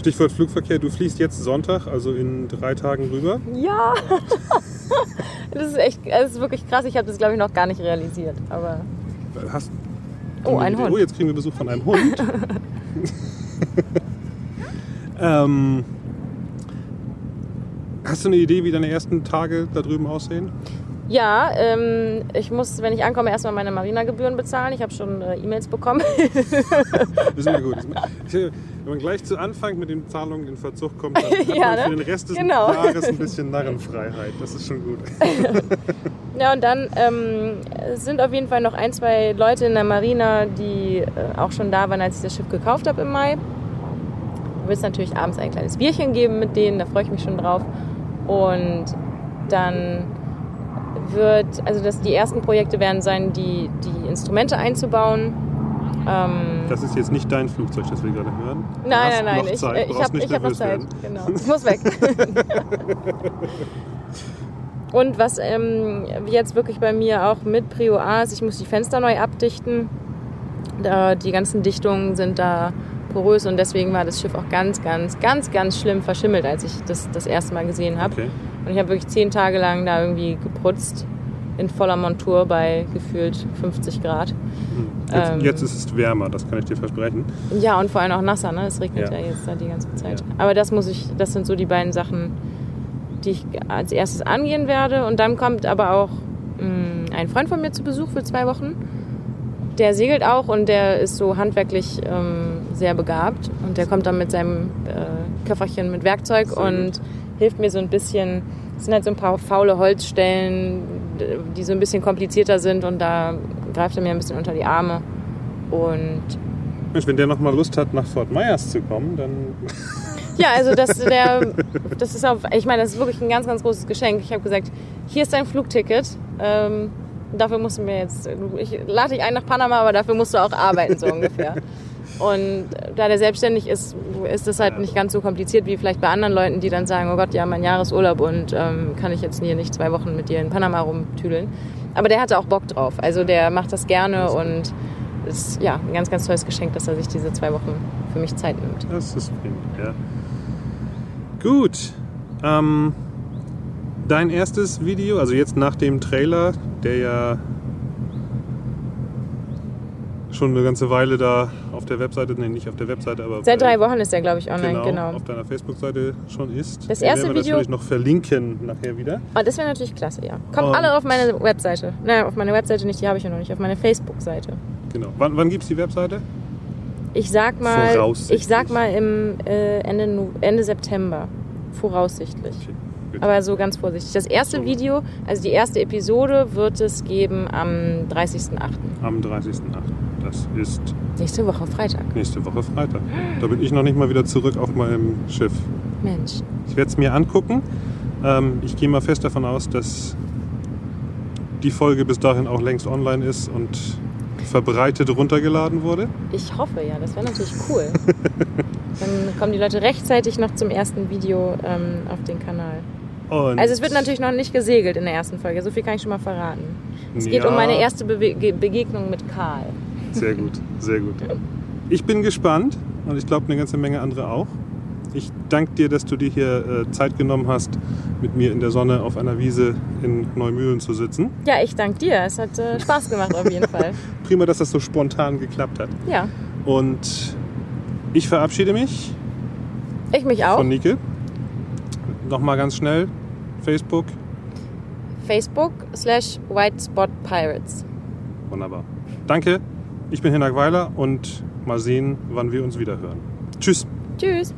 S1: Stichwort Flugverkehr, du fliegst jetzt Sonntag, also in drei Tagen rüber.
S2: Ja, [LAUGHS] das ist echt, das ist wirklich krass. Ich habe das, glaube ich, noch gar nicht realisiert. Aber
S1: Hast
S2: Oh, ein Hund.
S1: Oh, jetzt kriegen wir Besuch von einem Hund. [LAUGHS] ähm, hast du eine Idee, wie deine ersten Tage da drüben aussehen?
S2: ja, ähm, ich muss, wenn ich ankomme, erstmal meine Marina-Gebühren bezahlen. Ich habe schon äh, E-Mails bekommen.
S1: Das [LAUGHS] ist mir gut. [LAUGHS] Ich, wenn man gleich zu Anfang mit den Zahlungen in Verzug kommt, dann hat
S2: Ja,
S1: man für
S2: ne?
S1: den Rest des
S2: Genau.
S1: Jahres ein bisschen Narrenfreiheit. Das ist schon gut.
S2: Ja, und dann ähm, sind auf jeden Fall noch ein, zwei Leute in der Marina, die äh, auch schon da waren, als ich das Schiff gekauft habe im Mai. Wird es natürlich abends ein kleines Bierchen geben mit denen, da freue ich mich schon drauf. Und dann wird, also das, die ersten Projekte werden sein, die, die Instrumente einzubauen. Ähm,
S1: Das ist jetzt nicht dein Flugzeug, das wir gerade hören. Du
S2: Nein, nein, nein.
S1: Noch
S2: Ich,
S1: Zeit,
S2: äh, ich habe hab noch Zeit.
S1: werden.
S2: Genau. Ich muss weg. [LAUGHS] [LAUGHS] Und was ähm, jetzt wirklich bei mir auch mit Prio A ist, ich muss die Fenster neu abdichten. Da, die ganzen Dichtungen sind da porös und deswegen war das Schiff auch ganz, ganz, ganz, ganz schlimm verschimmelt, als ich das das erste Mal gesehen habe.
S1: Okay.
S2: Und ich habe wirklich zehn Tage lang da irgendwie geputzt in voller Montur bei gefühlt 50 Grad.
S1: Hm. Jetzt,
S2: Ähm.
S1: jetzt ist es wärmer, das kann ich dir versprechen.
S2: Ja, und vor allem auch nasser, ne? Es regnet ja,
S1: Ja.
S2: jetzt da die ganze Zeit.
S1: Ja.
S2: Aber das muss ich, das sind so die beiden Sachen, die ich als erstes angehen werde. Und dann kommt aber auch mh, ein Freund von mir zu Besuch für zwei Wochen. Der segelt auch und der ist so handwerklich ähm, sehr begabt. Und der kommt dann mit seinem äh, Köfferchen mit Werkzeug
S1: Sehr
S2: und hilft mir so ein bisschen. Es sind halt so ein paar faule Holzstellen, die so ein bisschen komplizierter sind und da greift er mir ein bisschen unter die Arme. Und
S1: Mensch, wenn der noch mal Lust hat, nach Fort Myers zu kommen, dann
S2: ja, also das, der, das ist auch, ich meine, das ist wirklich ein ganz, ganz großes Geschenk. Ich habe gesagt, hier ist dein Flugticket. Ähm, dafür musst du mir jetzt, ich lade dich ein nach Panama, aber dafür musst du auch arbeiten, so ungefähr. Und da der selbstständig ist, ist das halt nicht ganz so kompliziert wie vielleicht bei anderen Leuten, die dann sagen, oh Gott, ja, mein Jahresurlaub und ähm, kann ich jetzt hier nicht zwei Wochen mit dir in Panama rumtüdeln. Aber der hatte auch Bock drauf. Also der macht das gerne und ist ja ein ganz, ganz tolles Geschenk, dass er sich diese zwei Wochen für mich Zeit nimmt.
S1: Das ist prima, ja. Gut. Ähm, dein erstes Video, also jetzt nach dem Trailer, der ja schon eine ganze Weile da auf der Webseite, nee, nicht auf der Webseite, aber
S2: Seit drei Wochen ist er, glaube ich, online,
S1: genau,
S2: genau.
S1: auf deiner Facebook-Seite schon ist.
S2: Das erste
S1: werden wir
S2: Video-
S1: natürlich noch verlinken nachher wieder.
S2: Oh, das wäre natürlich klasse, ja. Kommt
S1: Und-
S2: alle auf meine Webseite. Nein, auf meine Webseite nicht, die habe ich ja noch nicht, auf meine Facebook-Seite.
S1: Genau. Wann, wann gibt es die Webseite?
S2: Ich sag mal, ich sag mal im äh, Ende, Ende September. Voraussichtlich.
S1: Okay.
S2: Aber so ganz vorsichtig. Das erste
S1: So.
S2: Video, also die erste Episode, wird es geben am 30.08.
S1: Am 30.08. Das ist
S2: Nächste Woche, Freitag.
S1: nächste Woche Freitag. Da bin ich noch nicht mal wieder zurück auf meinem Schiff.
S2: Mensch.
S1: Ich werde es mir angucken. Ähm, ich gehe mal fest davon aus, dass die Folge bis dahin auch längst online ist und verbreitet runtergeladen wurde.
S2: Ich hoffe ja, das wäre natürlich cool. [LAUGHS] Dann kommen die Leute rechtzeitig noch zum ersten Video ähm, auf den Kanal.
S1: Und
S2: Also es wird natürlich noch nicht gesegelt in der ersten Folge, so viel kann ich schon mal verraten. Es geht
S1: Ja.
S2: um meine erste Ge- Begegnung mit Karl.
S1: Sehr gut, sehr gut. [LAUGHS] Ich bin gespannt und ich glaube eine ganze Menge andere auch. Ich danke dir, dass du dir hier äh, Zeit genommen hast, mit mir in der Sonne auf einer Wiese in Neumühlen zu sitzen.
S2: Ja, ich danke dir. Es hat äh, Spaß gemacht auf jeden Fall. [LAUGHS]
S1: Prima, dass das so spontan geklappt hat.
S2: Ja,
S1: Und ich verabschiede mich
S2: ich mich auch.
S1: von Nike. Nochmal ganz schnell. Facebook.
S2: Facebook slash White Spot Pirates.
S1: Wunderbar. Danke. Ich bin Hinak Weiler und mal sehen, wann wir uns wieder hören. Tschüss.
S2: Tschüss.